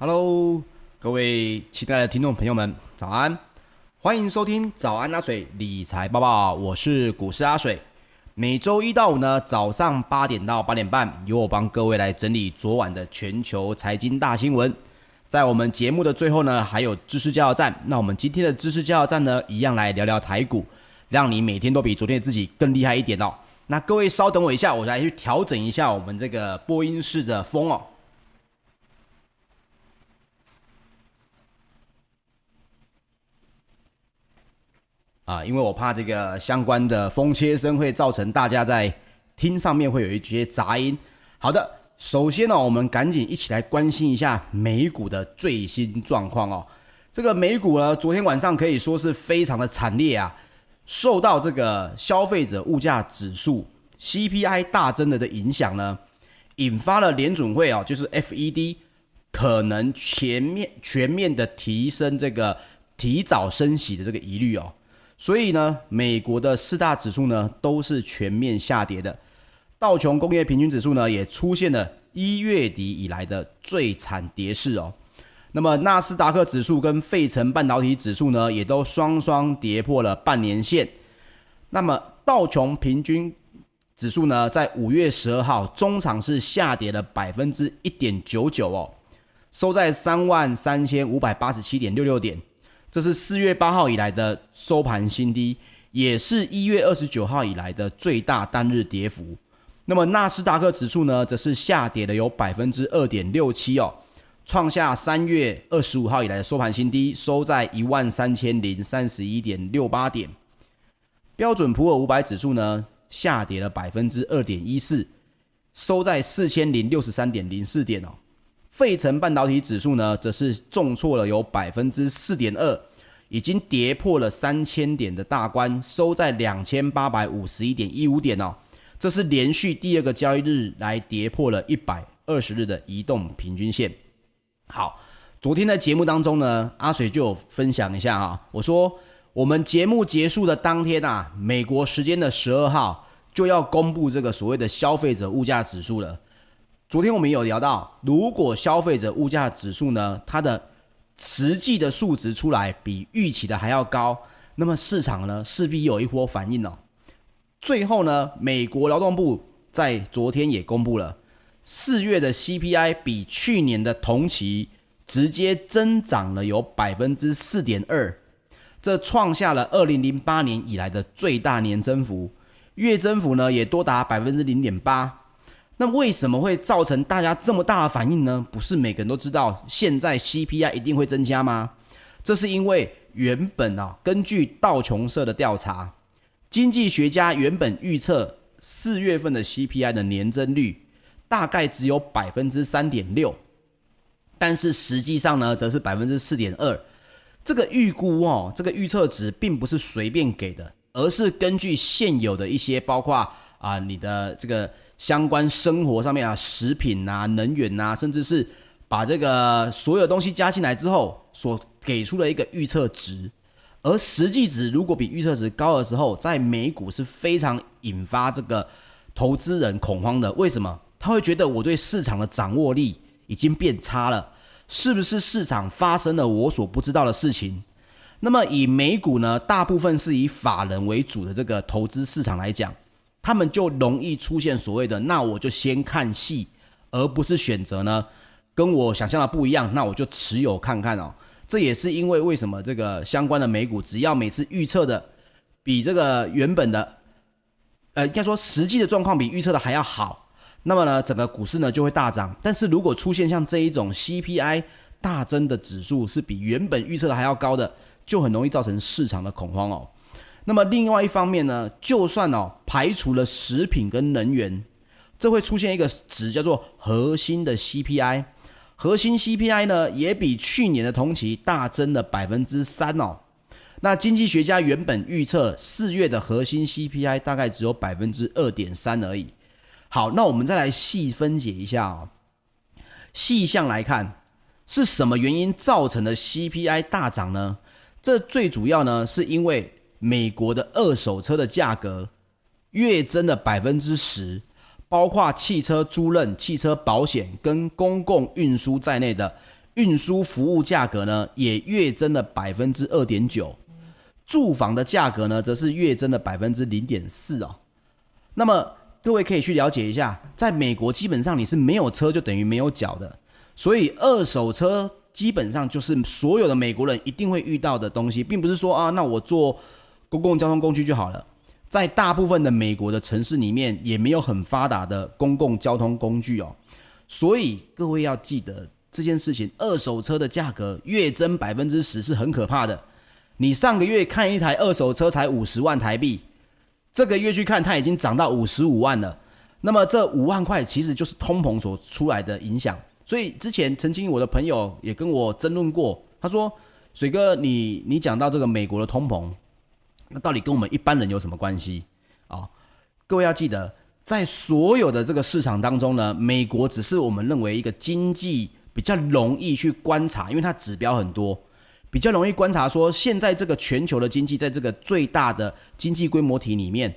Hello，各位亲爱的听众朋友们，早安！欢迎收听早安阿水理财报报，我是股市阿水。每周一到五呢，早上八点到八点半，由我帮各位来整理昨晚的全球财经大新闻。在我们节目的最后呢，还有知识加油站。那我们今天的知识加油站呢，一样来聊聊台股，让你每天都比昨天的自己更厉害一点哦。那各位稍等我一下，我来去调整一下我们这个播音室的风哦。啊，因为我怕这个相关的风切声会造成大家在听上面会有一些杂音。好的，首先呢，我们赶紧一起来关心一下美股的最新状况哦。这个美股呢，昨天晚上可以说是非常的惨烈啊，受到这个消费者物价指数 CPI 大增了的影响呢，引发了联准会啊，就是 FED 可能全面全面的提升这个提早升息的这个疑虑哦。所以呢，美国的四大指数呢都是全面下跌的，道琼工业平均指数呢也出现了一月底以来的最惨跌势哦。那么纳斯达克指数跟费城半导体指数呢也都双双跌破了半年线。那么道琼平均指数呢在五月十二号中场是下跌了百分之一点九九哦，收在三万三千五百八十七点六六点。这是四月八号以来的收盘新低，也是一月二十九号以来的最大单日跌幅。那么纳斯达克指数呢，则是下跌了有百分之二点六七哦，创下三月二十五号以来的收盘新低，收在一万三千零三十一点六八点。标准普尔五百指数呢，下跌了百分之二点一四，收在四千零六十三点零四点哦。费城半导体指数呢，则是重挫了有百分之四点二，已经跌破了三千点的大关，收在两千八百五十一点一五点哦。这是连续第二个交易日来跌破了一百二十日的移动平均线。好，昨天的节目当中呢，阿水就有分享一下哈，我说我们节目结束的当天啊，美国时间的十二号就要公布这个所谓的消费者物价指数了。昨天我们有聊到，如果消费者物价指数呢，它的实际的数值出来比预期的还要高，那么市场呢势必有一波反应哦。最后呢，美国劳动部在昨天也公布了四月的 CPI 比去年的同期直接增长了有百分之四点二，这创下了二零零八年以来的最大年增幅，月增幅呢也多达百分之零点八。那为什么会造成大家这么大的反应呢？不是每个人都知道现在 CPI 一定会增加吗？这是因为原本啊，根据道琼社的调查，经济学家原本预测四月份的 CPI 的年增率大概只有百分之三点六，但是实际上呢，则是百分之四点二。这个预估哦，这个预测值并不是随便给的，而是根据现有的一些包括啊你的这个。相关生活上面啊，食品啊，能源啊，甚至是把这个所有东西加进来之后，所给出的一个预测值，而实际值如果比预测值高的时候，在美股是非常引发这个投资人恐慌的。为什么？他会觉得我对市场的掌握力已经变差了，是不是市场发生了我所不知道的事情？那么以美股呢，大部分是以法人为主的这个投资市场来讲。他们就容易出现所谓的，那我就先看戏，而不是选择呢，跟我想象的不一样，那我就持有看看哦。这也是因为为什么这个相关的美股，只要每次预测的比这个原本的，呃，应该说实际的状况比预测的还要好，那么呢，整个股市呢就会大涨。但是如果出现像这一种 CPI 大增的指数是比原本预测的还要高的，就很容易造成市场的恐慌哦。那么另外一方面呢，就算哦排除了食品跟能源，这会出现一个值叫做核心的 CPI，核心 CPI 呢也比去年的同期大增了百分之三哦。那经济学家原本预测四月的核心 CPI 大概只有百分之二点三而已。好，那我们再来细分解一下哦。细项来看，是什么原因造成的 CPI 大涨呢？这最主要呢是因为。美国的二手车的价格月增了百分之十，包括汽车租赁、汽车保险跟公共运输在内的运输服务价格呢也跃增了百分之二点九，住房的价格呢则是跃增了百分之零点四哦。那么各位可以去了解一下，在美国基本上你是没有车就等于没有脚的，所以二手车基本上就是所有的美国人一定会遇到的东西，并不是说啊，那我坐公共交通工具就好了。在大部分的美国的城市里面，也没有很发达的公共交通工具哦，所以各位要记得这件事情，二手车的价格月增百分之十是很可怕的。你上个月看一台二手车才五十万台币，这个月去看它已经涨到五十五万了。那么这五万块其实就是通膨所出来的影响。所以之前曾经我的朋友也跟我争论过，他说：“水哥，你你讲到这个美国的通膨。”那到底跟我们一般人有什么关系啊？各位要记得，在所有的这个市场当中呢，美国只是我们认为一个经济比较容易去观察，因为它指标很多，比较容易观察说现在这个全球的经济在这个最大的经济规模体里面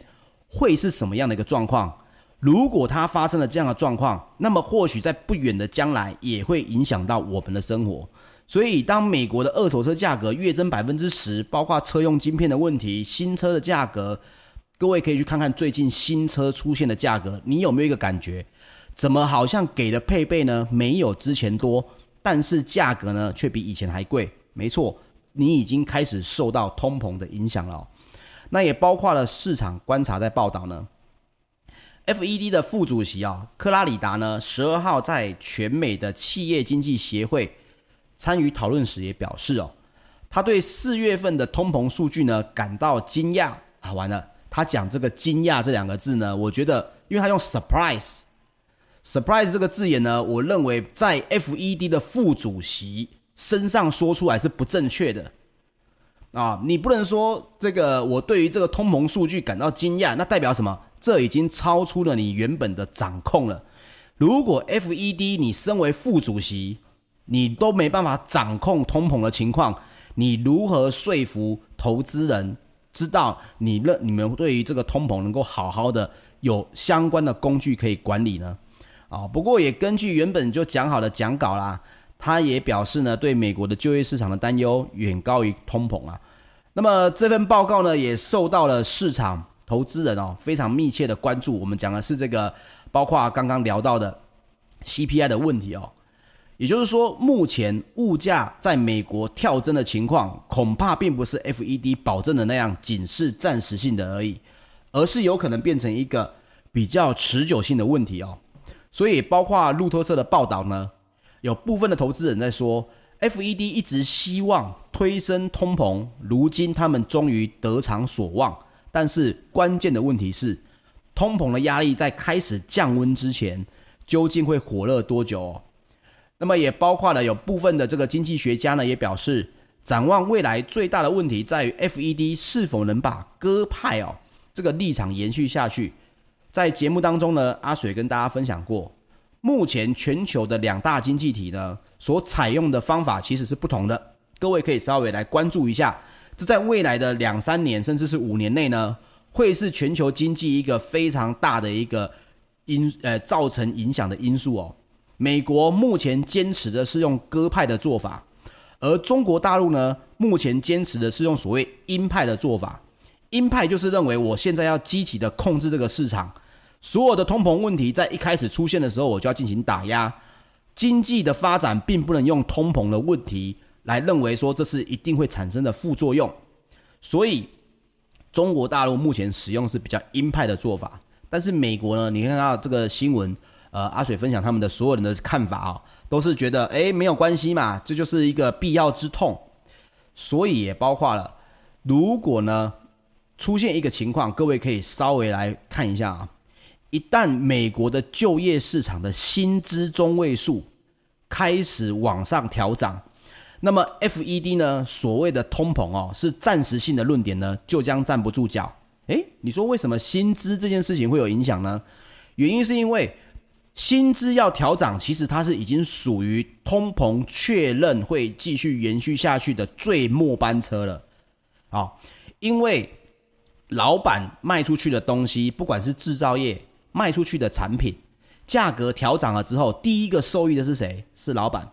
会是什么样的一个状况。如果它发生了这样的状况，那么或许在不远的将来也会影响到我们的生活。所以，当美国的二手车价格跃增百分之十，包括车用晶片的问题，新车的价格，各位可以去看看最近新车出现的价格，你有没有一个感觉？怎么好像给的配备呢没有之前多，但是价格呢却比以前还贵？没错，你已经开始受到通膨的影响了。那也包括了市场观察在报道呢，FED 的副主席啊克拉里达呢，十二号在全美的企业经济协会。参与讨论时也表示哦，他对四月份的通膨数据呢感到惊讶啊！完了，他讲这个惊讶这两个字呢，我觉得，因为他用 surprise，surprise 这个字眼呢，我认为在 FED 的副主席身上说出来是不正确的啊！你不能说这个我对于这个通膨数据感到惊讶，那代表什么？这已经超出了你原本的掌控了。如果 FED 你身为副主席，你都没办法掌控通膨的情况，你如何说服投资人知道你认你们对于这个通膨能够好好的有相关的工具可以管理呢？啊，不过也根据原本就讲好的讲稿啦，他也表示呢，对美国的就业市场的担忧远高于通膨啊。那么这份报告呢，也受到了市场投资人哦非常密切的关注。我们讲的是这个，包括刚刚聊到的 CPI 的问题哦。也就是说，目前物价在美国跳增的情况，恐怕并不是 FED 保证的那样，仅是暂时性的而已，而是有可能变成一个比较持久性的问题哦。所以，包括路透社的报道呢，有部分的投资人在说，FED 一直希望推升通膨，如今他们终于得偿所望。但是，关键的问题是，通膨的压力在开始降温之前，究竟会火热多久哦？那么也包括了有部分的这个经济学家呢，也表示，展望未来最大的问题在于 FED 是否能把鸽派哦这个立场延续下去。在节目当中呢，阿水跟大家分享过，目前全球的两大经济体呢所采用的方法其实是不同的，各位可以稍微来关注一下，这在未来的两三年甚至是五年内呢，会是全球经济一个非常大的一个因呃造成影响的因素哦。美国目前坚持的是用鸽派的做法，而中国大陆呢，目前坚持的是用所谓鹰派的做法。鹰派就是认为我现在要积极的控制这个市场，所有的通膨问题在一开始出现的时候，我就要进行打压。经济的发展并不能用通膨的问题来认为说这是一定会产生的副作用，所以中国大陆目前使用是比较鹰派的做法。但是美国呢，你看到这个新闻。呃，阿水分享他们的所有人的看法啊、都是觉得诶没有关系嘛，这就是一个必要之痛，所以也包括了，如果呢出现一个情况，各位可以稍微来看一下啊，一旦美国的就业市场的薪资中位数开始往上调涨，那么 FED 呢所谓的通膨哦是暂时性的论点呢就将站不住脚。诶，你说为什么薪资这件事情会有影响呢？原因是因为。薪资要调涨，其实它是已经属于通膨确认会继续延续下去的最末班车了，啊，因为老板卖出去的东西，不管是制造业卖出去的产品，价格调涨了之后，第一个受益的是谁？是老板。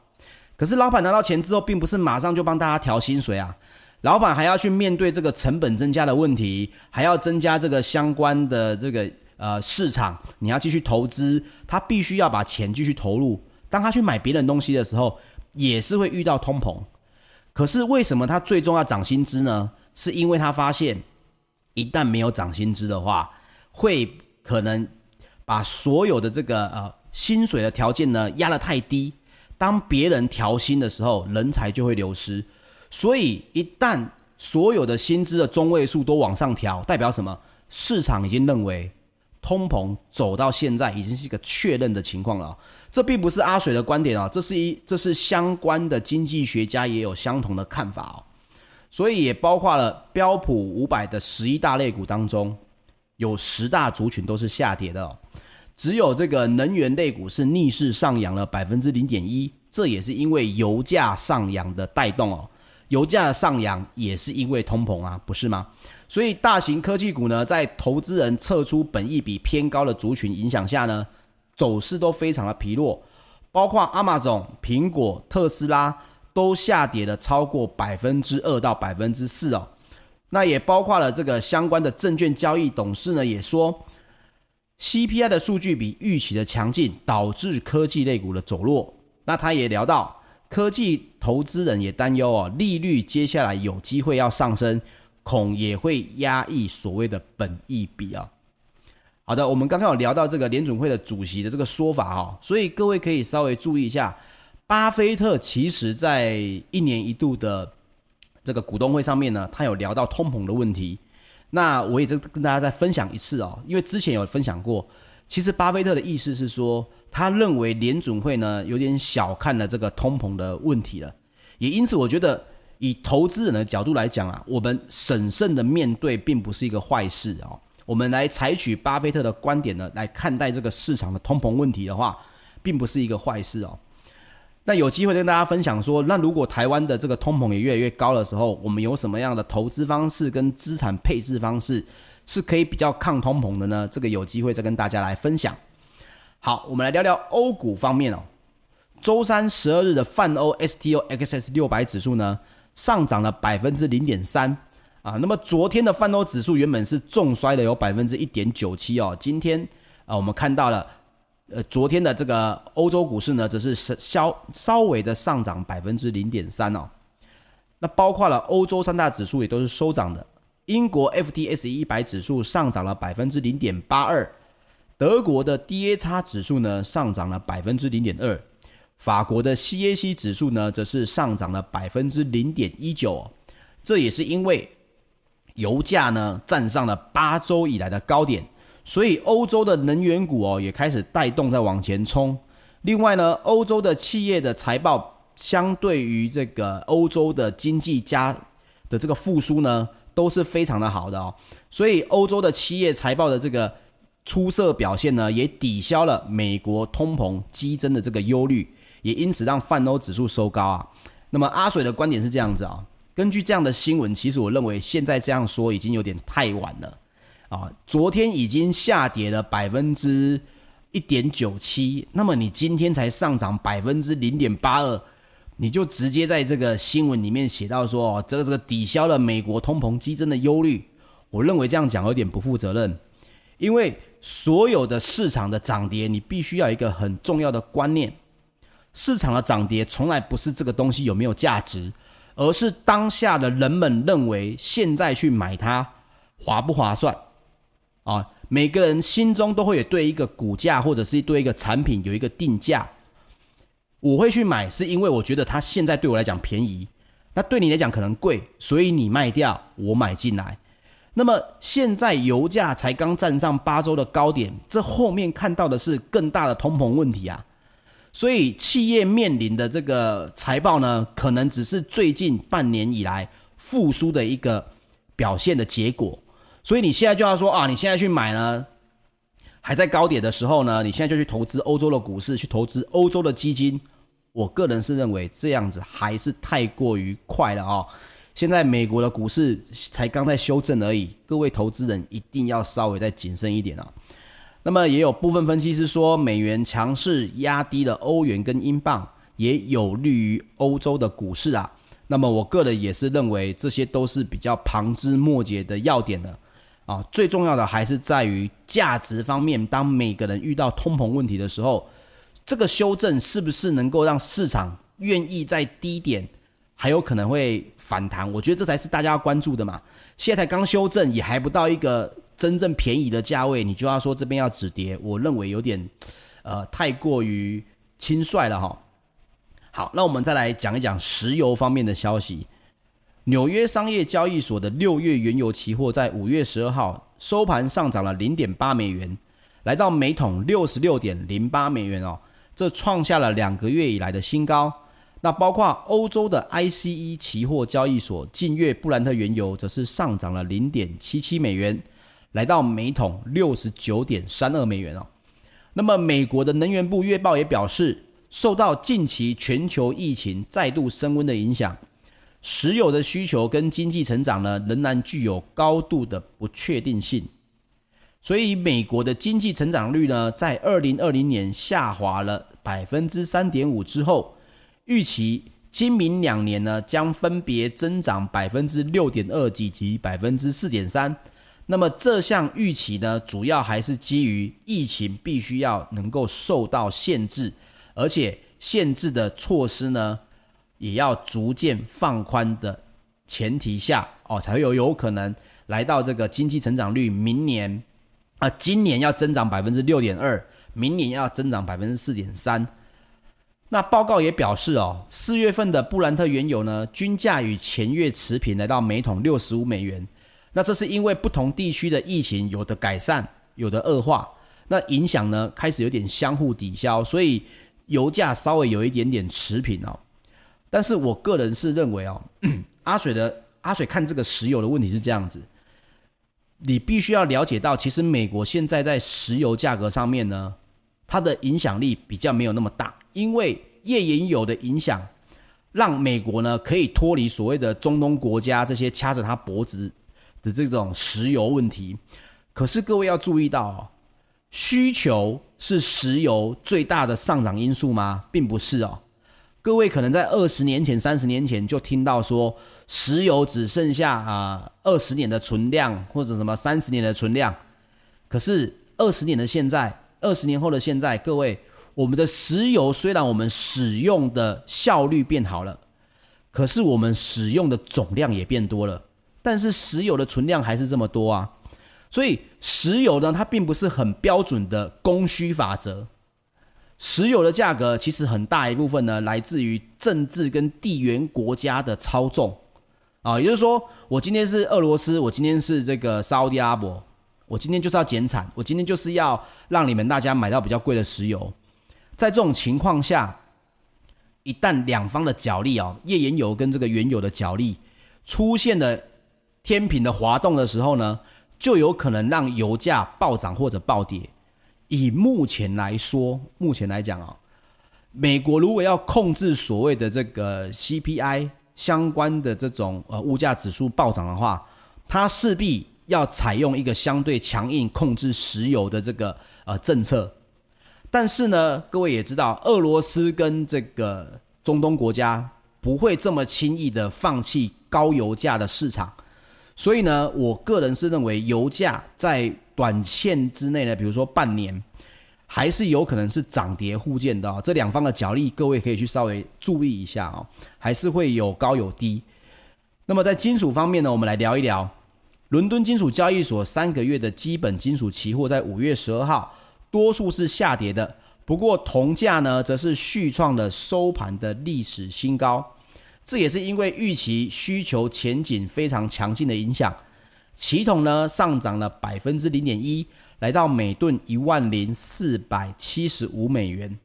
可是老板拿到钱之后，并不是马上就帮大家调薪水啊，老板还要去面对这个成本增加的问题，还要增加这个相关的这个呃市场，你要继续投资，他必须要把钱继续投入。当他去买别人东西的时候，也是会遇到通膨。可是为什么他最终要涨薪资呢？是因为他发现，一旦没有涨薪资的话，会可能把所有的这个呃薪水的条件呢压得太低。当别人调薪的时候，人才就会流失。所以一旦所有的薪资的中位数都往上调，代表什么？市场已经认为通膨走到现在已经是一个确认的情况了。这并不是阿水的观点啊，这是一这是相关的经济学家也有相同的看法哦，所以也包括了标普五百的十一大类股当中，有十大族群都是下跌的，只有这个能源类股是逆势上扬了百分之零点一，这也是因为油价上扬的带动哦，油价的上扬也是因为通膨啊，不是吗？所以大型科技股呢，在投资人撤出本益比偏高的族群影响下呢，走势都非常的疲弱，包括 Amazon、苹果、特斯拉都下跌了超过百分之二到百分之四哦。那也包括了这个相关的证券交易董事呢，也说 CPI 的数据比预期的强劲，导致科技类股的走弱。那他也聊到，科技投资人也担忧哦，利率接下来有机会要上升，恐也会压抑所谓的本益比啊。好的，我们刚刚有聊到这个联准会的主席的这个说法哈，所以各位可以稍微注意一下，巴菲特其实在一年一度的这个股东会上面呢，他有聊到通膨的问题。那我也再跟大家再分享一次哦，因为之前有分享过，其实巴菲特的意思是说，他认为联准会呢有点小看了这个通膨的问题了，也因此我觉得以投资人的角度来讲啊，我们审慎的面对并不是一个坏事哦。我们来采取巴菲特的观点呢，来看待这个市场的通膨问题的话，并不是一个坏事哦。那有机会跟大家分享说，那如果台湾的这个通膨也越来越高的时候，我们有什么样的投资方式跟资产配置方式是可以比较抗通膨的呢？这个有机会再跟大家来分享。好，我们来聊聊欧股方面哦。周三十二日的泛欧 STOXX 六百指数呢，上涨了百分之零点三。啊，那么昨天的泛欧指数原本是重摔了有百分之一点九七哦，今天啊我们看到了，呃昨天的这个欧洲股市呢，则是稍稍微的上涨百分之零点三哦，那包括了欧洲三大指数也都是收涨的，英国 FTSE 一百指数上涨了百分之零点八二，德国的 DAX 指数呢上涨了百分之零点二，法国的 CAC 指数呢则是上涨了百分之零点一九，这也是因为。油价呢站上了八周以来的高点，所以欧洲的能源股哦也开始带动在往前冲。另外呢，欧洲的企业的财报相对于这个欧洲的经济家的这个复苏呢都是非常的好的哦，所以欧洲的企业财报的这个出色表现呢也抵消了美国通膨激增的这个忧虑，也因此让泛欧指数收高啊。那么阿水的观点是这样子啊。根据这样的新闻，其实我认为现在这样说已经有点太晚了，啊，昨天已经下跌了百分之一点九七，那么你今天才上涨百分之零点八二，你就直接在这个新闻里面写到说，这个这个抵消了美国通膨激增的忧虑，我认为这样讲有点不负责任，因为所有的市场的涨跌，你必须要一个很重要的观念，市场的涨跌从来不是这个东西有没有价值。而是当下的人们认为现在去买它划不划算啊？每个人心中都会有对一个股价或者是对一个产品有一个定价。我会去买，是因为我觉得它现在对我来讲便宜，那对你来讲可能贵，所以你卖掉，我买进来。那么现在油价才刚站上八周的高点，这后面看到的是更大的通膨问题啊。所以企业面临的这个财报呢，可能只是最近半年以来复苏的一个表现的结果。所以你现在就要说啊，你现在去买呢，还在高点的时候呢，你现在就去投资欧洲的股市，去投资欧洲的基金。我个人是认为这样子还是太过于快了啊。现在美国的股市才刚在修正而已，各位投资人一定要稍微再谨慎一点啊。那么也有部分分析师说，美元强势压低了欧元跟英镑，也有利于欧洲的股市啊。那么我个人也是认为这些都是比较旁枝末节的要点的啊。最重要的还是在于价值方面，当每个人遇到通膨问题的时候，这个修正是不是能够让市场愿意在低点还有可能会反弹？我觉得这才是大家要关注的嘛。现在才刚修正，也还不到一个真正便宜的价位，你就要说这边要止跌，我认为有点，呃，太过于轻率了哈。好，那我们再来讲一讲石油方面的消息。纽约商业交易所的六月原油期货在五月十二号收盘上涨了零点八美元，来到每桶六十六点零八美元哦，这创下了两个月以来的新高。那包括欧洲的 ICE 期货交易所，近月布兰特原油则是上涨了零点七七美元。来到每桶六十九点三二美元哦。那么，美国的能源部月报也表示，受到近期全球疫情再度升温的影响，石油的需求跟经济成长呢，仍然具有高度的不确定性。所以，美国的经济成长率呢，在二零二零年下滑了百分之三点五之后，预期今明两年呢，将分别增长百分之六点二几及百分之四点三。那么这项预期呢，主要还是基于疫情必须要能够受到限制，而且限制的措施呢，也要逐渐放宽的前提下哦，才会有有可能来到这个经济成长率明年啊、今年要增长百分之六点二，明年要增长百分之四点三。那报告也表示哦，四月份的布兰特原油呢，均价与前月持平，来到每桶六十五美元。那这是因为不同地区的疫情有的改善，有的恶化，那影响呢开始有点相互抵消，所以油价稍微有一点点持平哦。但是我个人是认为哦，阿水的阿水看这个石油的问题是这样子，你必须要了解到，其实美国现在在石油价格上面呢，它的影响力比较没有那么大，因为页岩油的影响，让美国呢可以脱离所谓的中东国家这些掐着它脖子。的这种石油问题，可是各位要注意到哦，需求是石油最大的上涨因素吗？并不是哦。各位可能在二十年前、三十年前就听到说，石油只剩下啊二十年的存量，或者什么三十年的存量。可是二十年的现在，二十年后的现在，各位，我们的石油虽然我们使用的效率变好了，可是我们使用的总量也变多了。但是石油的存量还是这么多啊，所以石油呢，它并不是很标准的供需法则。石油的价格其实很大一部分呢，来自于政治跟地缘国家的操纵啊，也就是说，我今天是俄罗斯，我今天是这个沙乌地阿拉伯，我今天就是要减产，我今天就是要让你们大家买到比较贵的石油。在这种情况下，一旦两方的角力啊，页岩油跟这个原油的角力出现了。天平的滑动的时候呢，就有可能让油价暴涨或者暴跌。以目前来说，目前来讲啊，美国如果要控制所谓的这个 CPI 相关的这种呃物价指数暴涨的话，它势必要采用一个相对强硬控制石油的这个呃政策。但是呢，各位也知道，俄罗斯跟这个中东国家不会这么轻易的放弃高油价的市场。所以呢，我个人是认为油价在短线之内呢，比如说半年，还是有可能是涨跌互见的哦。这两方的角力，各位可以去稍微注意一下哦，还是会有高有低。那么在金属方面呢，我们来聊一聊伦敦金属交易所三个月的基本金属期货，在五月十二号多数是下跌的，不过铜价呢，则是续创了收盘的历史新高。这也是因为预期需求前景非常强劲的影响，期铜呢上涨了百分之零点一，来到每吨一万零四百七十五美元。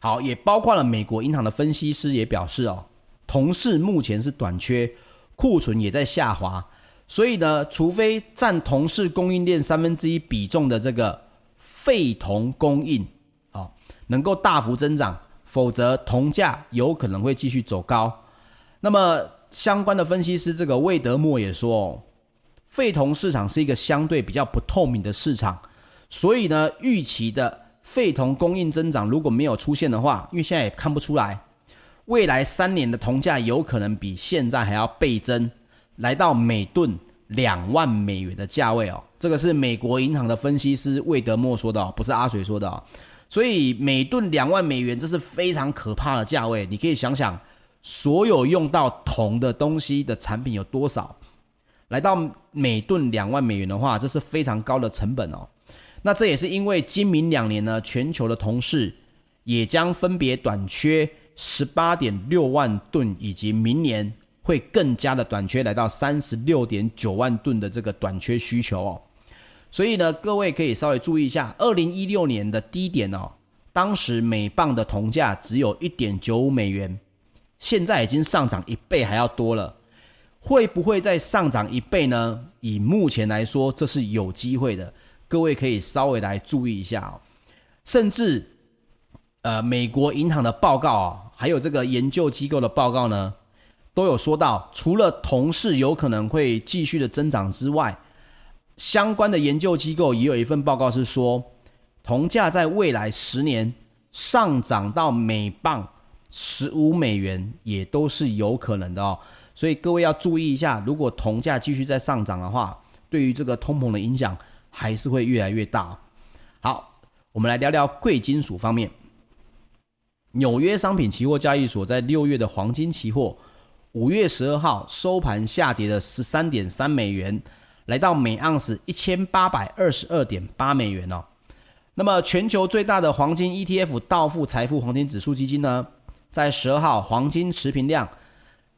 好，也包括了美国银行的分析师也表示哦，铜市目前是短缺，库存也在下滑，所以呢，除非占铜市供应链三分之一比重的这个废铜供应啊、能够大幅增长。否则，铜价有可能会继续走高。那么，相关的分析师这个魏德莫也说，废铜市场是一个相对比较不透明的市场，所以呢，预期的废铜供应增长如果没有出现的话，因为现在也看不出来，未来三年的铜价有可能比现在还要倍增，来到每吨两万美元的价位哦。这个是美国银行的分析师魏德莫说的哦，不是阿水说的哦。所以每吨两万美元，这是非常可怕的价位。你可以想想，所有用到铜的东西的产品有多少？来到每吨两万美元的话，这是非常高的成本哦。那这也是因为今明两年呢，全球的铜市也将分别短缺十八点六万吨，以及明年会更加的短缺，来到三十六点九万吨的这个短缺需求哦。所以呢，各位可以稍微注意一下，二零一六年的低点哦，当时每磅的铜价只有一点九五美元，现在已经上涨一倍还要多了，会不会再上涨一倍呢？以目前来说，这是有机会的。各位可以稍微来注意一下哦，甚至，呃，美国银行的报告啊，还有这个研究机构的报告呢，都有说到，除了铜市有可能会继续的增长之外，相关的研究机构也有一份报告是说，铜价在未来十年上涨到每磅十五美元，也都是有可能的哦。所以各位要注意一下，如果铜价继续在上涨的话，对于这个通膨的影响。还是会越来越大。好，我们来聊聊贵金属方面。纽约商品期货交易所，在六月的黄金期货，五月十二号收盘下跌了十三点三美元，来到每盎司一千八百二十二点八美元哦。那么，全球最大的黄金 ETF 道富财富黄金指数基金呢，在十二号黄金持平量，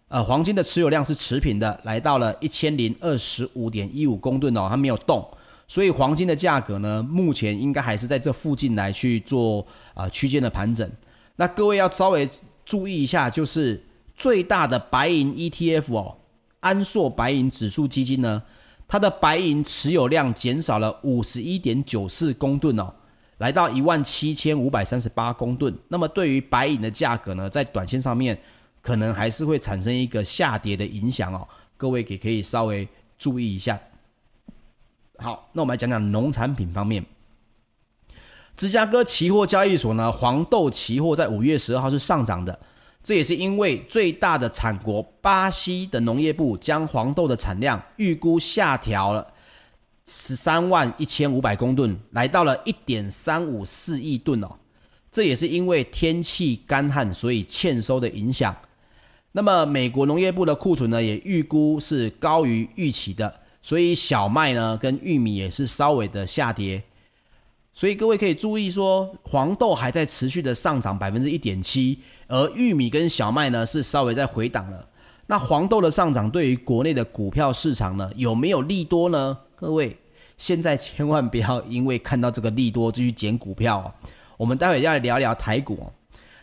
呃，黄金的持有量是持平的，来到了一千零二十五点一五公吨哦，它没有动。所以黄金的价格呢，目前应该还是在这附近来去做啊、呃、区间的盘整。那各位要稍微注意一下，就是最大的白银 ETF 哦，安硕白银指数基金呢，它的白银持有量减少了五十一点九四公吨哦，来到一万七千五百三十八公吨。那么对于白银的价格呢，在短线上面可能还是会产生一个下跌的影响哦，各位也可以稍微注意一下。好，那我们来讲讲农产品方面。芝加哥期货交易所呢，黄豆期货在五月十二号是上涨的，这也是因为最大的产国巴西的农业部将黄豆的产量预估下调了十三万一千五百公吨，来到了一点三五四亿吨哦。这也是因为天气干旱，所以欠收的影响。那么美国农业部的库存呢，也预估是高于预期的。所以小麦呢，跟玉米也是稍微的下跌，所以各位可以注意说，黄豆还在持续的上涨百分之一点七，而玉米跟小麦呢是稍微在回档了。那黄豆的上涨对于国内的股票市场呢，有没有利多呢？各位现在千万不要因为看到这个利多就去捡股票哦。我们待会要来聊聊台股哦。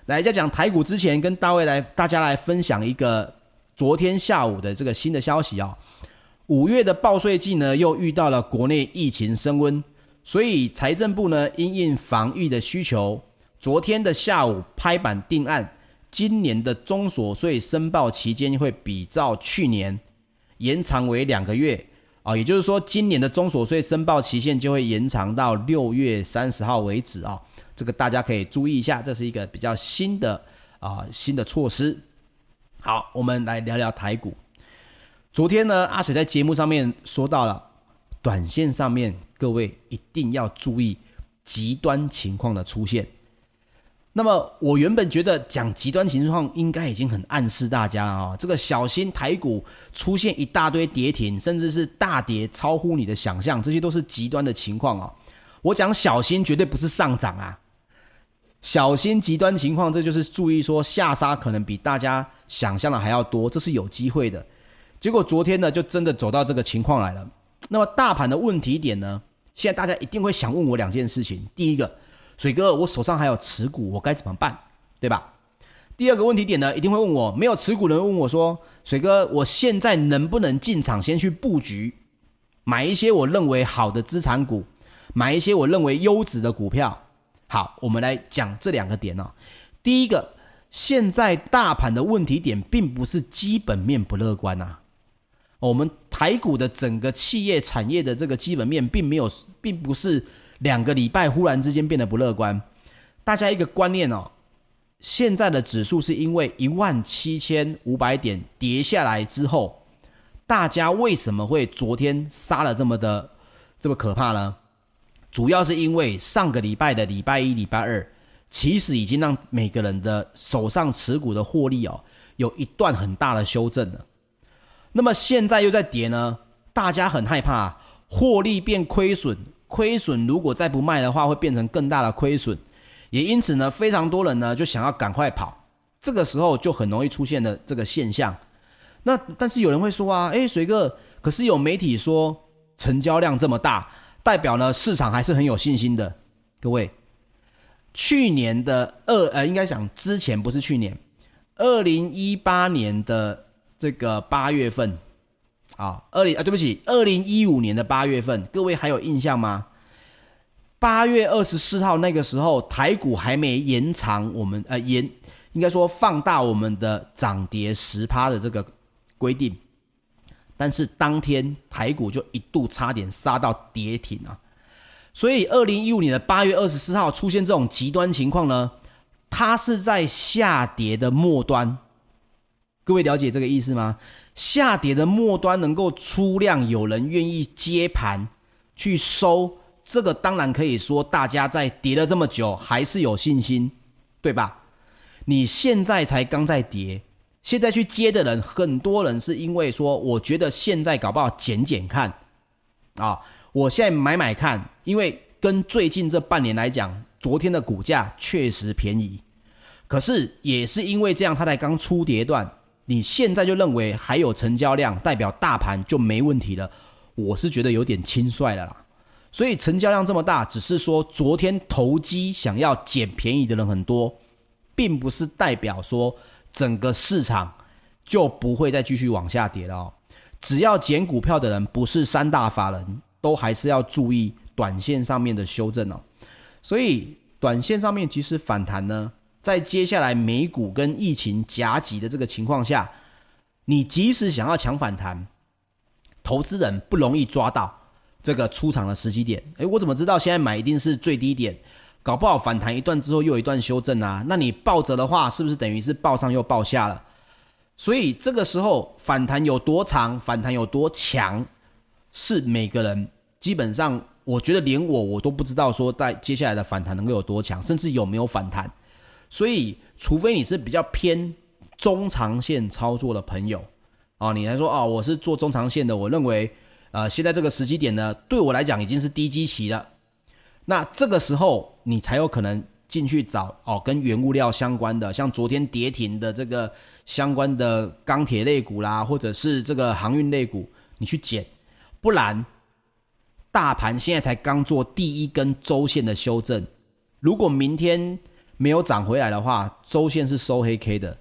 来在讲台股之前，跟大卫来大家来分享一个昨天下午的这个新的消息哦。五月的报税季呢，又遇到了国内疫情升温，所以财政部呢因应防疫的需求，昨天的下午拍板定案，今年的中所税申报期间会比照去年延长为两个月啊，也就是说，今年的中所税申报期限就会延长到六月三十号为止啊，这个大家可以注意一下，这是一个比较新的啊新的措施。好，我们来聊聊台股。昨天呢，阿水在节目上面说到了，短线上面各位一定要注意极端情况的出现。那么我原本觉得讲极端情况应该已经很暗示大家啊，这个小心台股出现一大堆跌停，甚至是大跌超乎你的想象，这些都是极端的情况啊。我讲小心绝对不是上涨啊，小心极端情况，这就是注意说下杀可能比大家想象的还要多，这是有机会的。结果昨天呢，就真的走到这个情况来了。那么大盘的问题点呢？现在大家一定会想问我两件事情：第一个，水哥，我手上还有持股，我该怎么办？对吧？第二个问题点呢，一定会问我没有持股的人问我说：水哥，我现在能不能进场先去布局，买一些我认为好的资产股，买一些我认为优质的股票？好，我们来讲这两个点哦。第一个，现在大盘的问题点并不是基本面不乐观啊。我们台股的整个企业产业的这个基本面，并没有，并不是两个礼拜忽然之间变得不乐观。大家一个观念哦，现在的指数是因为一万七千五百点跌下来之后，大家为什么会昨天杀了这么的这么可怕呢？主要是因为上个礼拜的礼拜一、礼拜二，其实已经让每个人的手上持股的获利哦，有一段很大的修正了。那么现在又在跌呢，大家很害怕获利变亏损，亏损如果再不卖的话，会变成更大的亏损。也因此呢，非常多人呢就想要赶快跑，这个时候就很容易出现的这个现象。那但是有人会说啊，诶，水哥，可是有媒体说成交量这么大。代表呢，市场还是很有信心的。各位，去年的二呃，应该讲之前不是去年，二零一八年的这个八月份啊，二零啊，对不起，二零一五年的八月份，各位还有印象吗？八月二十四号那个时候，台股还没延长我们呃延，应该说放大我们的涨跌十趴的这个规定。但是当天台股就一度差点杀到跌停啊，所以二零一五年的八月二十四号出现这种极端情况呢，它是在下跌的末端。各位了解这个意思吗？下跌的末端能够出量，有人愿意接盘去收，这个当然可以说大家在跌了这么久还是有信心，对吧？你现在才刚在跌。现在去接的人，很多人是因为说，我觉得现在搞不好减减看，啊，我现在买买看，因为跟最近这半年来讲，昨天的股价确实便宜，可是也是因为这样，它才刚出跌段，你现在就认为还有成交量，代表大盘就没问题了，我是觉得有点轻率了啦。所以成交量这么大，只是说昨天投机想要捡便宜的人很多，并不是代表说。整个市场就不会再继续往下跌了哦。只要捡股票的人不是三大法人，都还是要注意短线上面的修正哦。所以短线上面其实反弹呢，在接下来美股跟疫情夹击的这个情况下，你即使想要抢反弹，投资人不容易抓到这个出场的时机点。诶，我怎么知道现在买一定是最低点？搞不好反弹一段之后又一段修正啊，那你抱着的话，是不是等于是抱上又抱下了？所以这个时候反弹有多长，反弹有多强，是每个人基本上，我觉得连我我都不知道说在接下来的反弹能够有多强，甚至有没有反弹。所以，除非你是比较偏中长线操作的朋友啊，你来说啊，我是做中长线的，我认为呃，现在这个时机点呢，对我来讲已经是低基期了。那这个时候你才有可能进去找哦，跟原物料相关的，像昨天跌停的这个相关的钢铁类股啦，或者是这个航运类股，你去捡，不然大盘现在才刚做第一根周线的修正，如果明天没有涨回来的话，周线是收黑 K 的，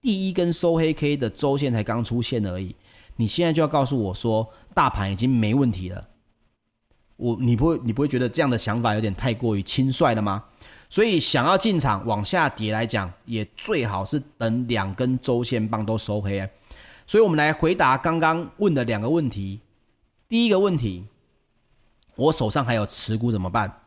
第一根收黑 K 的周线才刚出现而已，你现在就要告诉我说大盘已经没问题了。我你不会你不会觉得这样的想法有点太过于轻率了吗？所以想要进场往下跌来讲，也最好是等两根周线棒都收黑。所以我们来回答刚刚问的两个问题。第一个问题，我手上还有持股怎么办？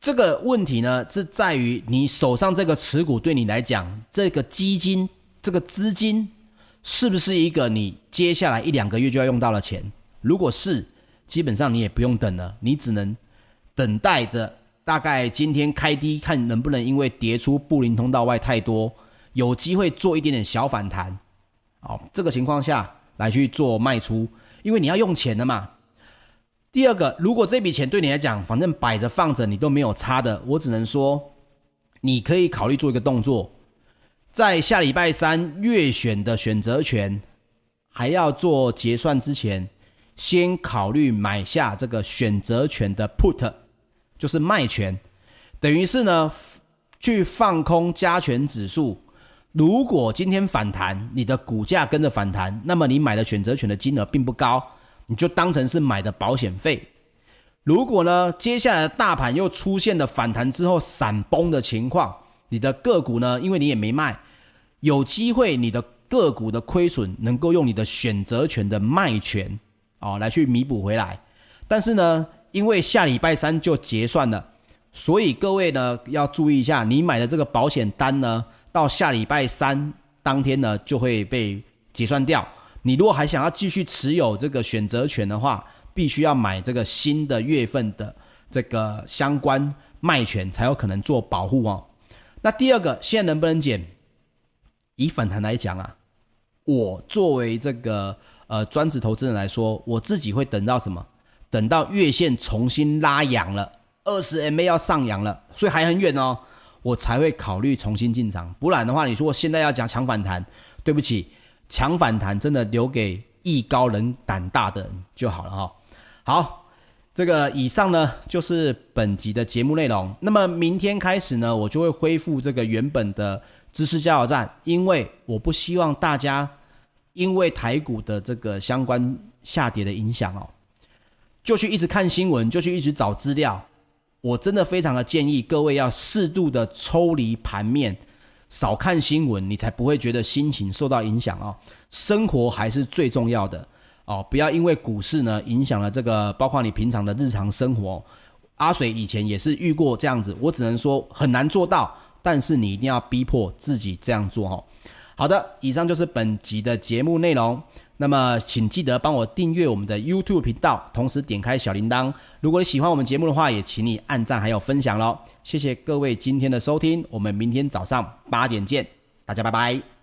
这个问题呢是在于你手上这个持股对你来讲，这个基金这个资金是不是一个你接下来一两个月就要用到的钱？如果是，基本上你也不用等了，你只能等待着，大概今天开低，看能不能因为跌出布林通道外太多，有机会做一点点小反弹，好，这个情况下来去做卖出，因为你要用钱的嘛。第二个，如果这笔钱对你来讲，反正摆着放着你都没有差的，我只能说，你可以考虑做一个动作，在下礼拜三月选的选择权还要做结算之前。先考虑买下这个选择权的 put，就是卖权，等于是呢去放空加权指数。如果今天反弹，你的股价跟着反弹，那么你买的选择权的金额并不高，你就当成是买的保险费。如果呢接下来的大盘又出现了反弹之后闪崩的情况，你的个股呢，因为你也没卖，有机会你的个股的亏损能够用你的选择权的卖权。哦，来去弥补回来，但是呢，因为下礼拜三就结算了，所以各位呢要注意一下，你买的这个保险单呢，到下礼拜三当天呢就会被结算掉。你如果还想要继续持有这个选择权的话，必须要买这个新的月份的这个相关卖权，才有可能做保护哦。那第二个，现在能不能减？以反弹来讲啊，我作为这个呃专职投资人来说，我自己会等到什么？等到月线重新拉阳了，二十 MA 要上扬了，所以还很远哦，我才会考虑重新进场。不然的话，你说我现在要讲抢反弹，对不起，强反弹真的留给艺高人胆大的人就好了哈、哦。好，这个以上呢就是本集的节目内容。那么明天开始呢，我就会恢复这个原本的知识加油站，因为我不希望大家因为台股的这个相关下跌的影响哦。就去一直看新闻，就去一直找资料。我真的非常的建议各位要适度的抽离盘面，少看新闻，你才不会觉得心情受到影响哦。生活还是最重要的哦，不要因为股市呢影响了这个，包括你平常的日常生活。阿水以前也是遇过这样子，我只能说很难做到，但是你一定要逼迫自己这样做哦。好的，以上就是本集的节目内容。那么，请记得帮我订阅我们的 YouTube 频道，同时点开小铃铛。如果你喜欢我们节目的话，也请你按赞还有分享喽。谢谢各位今天的收听，我们明天早上八点见，大家拜拜。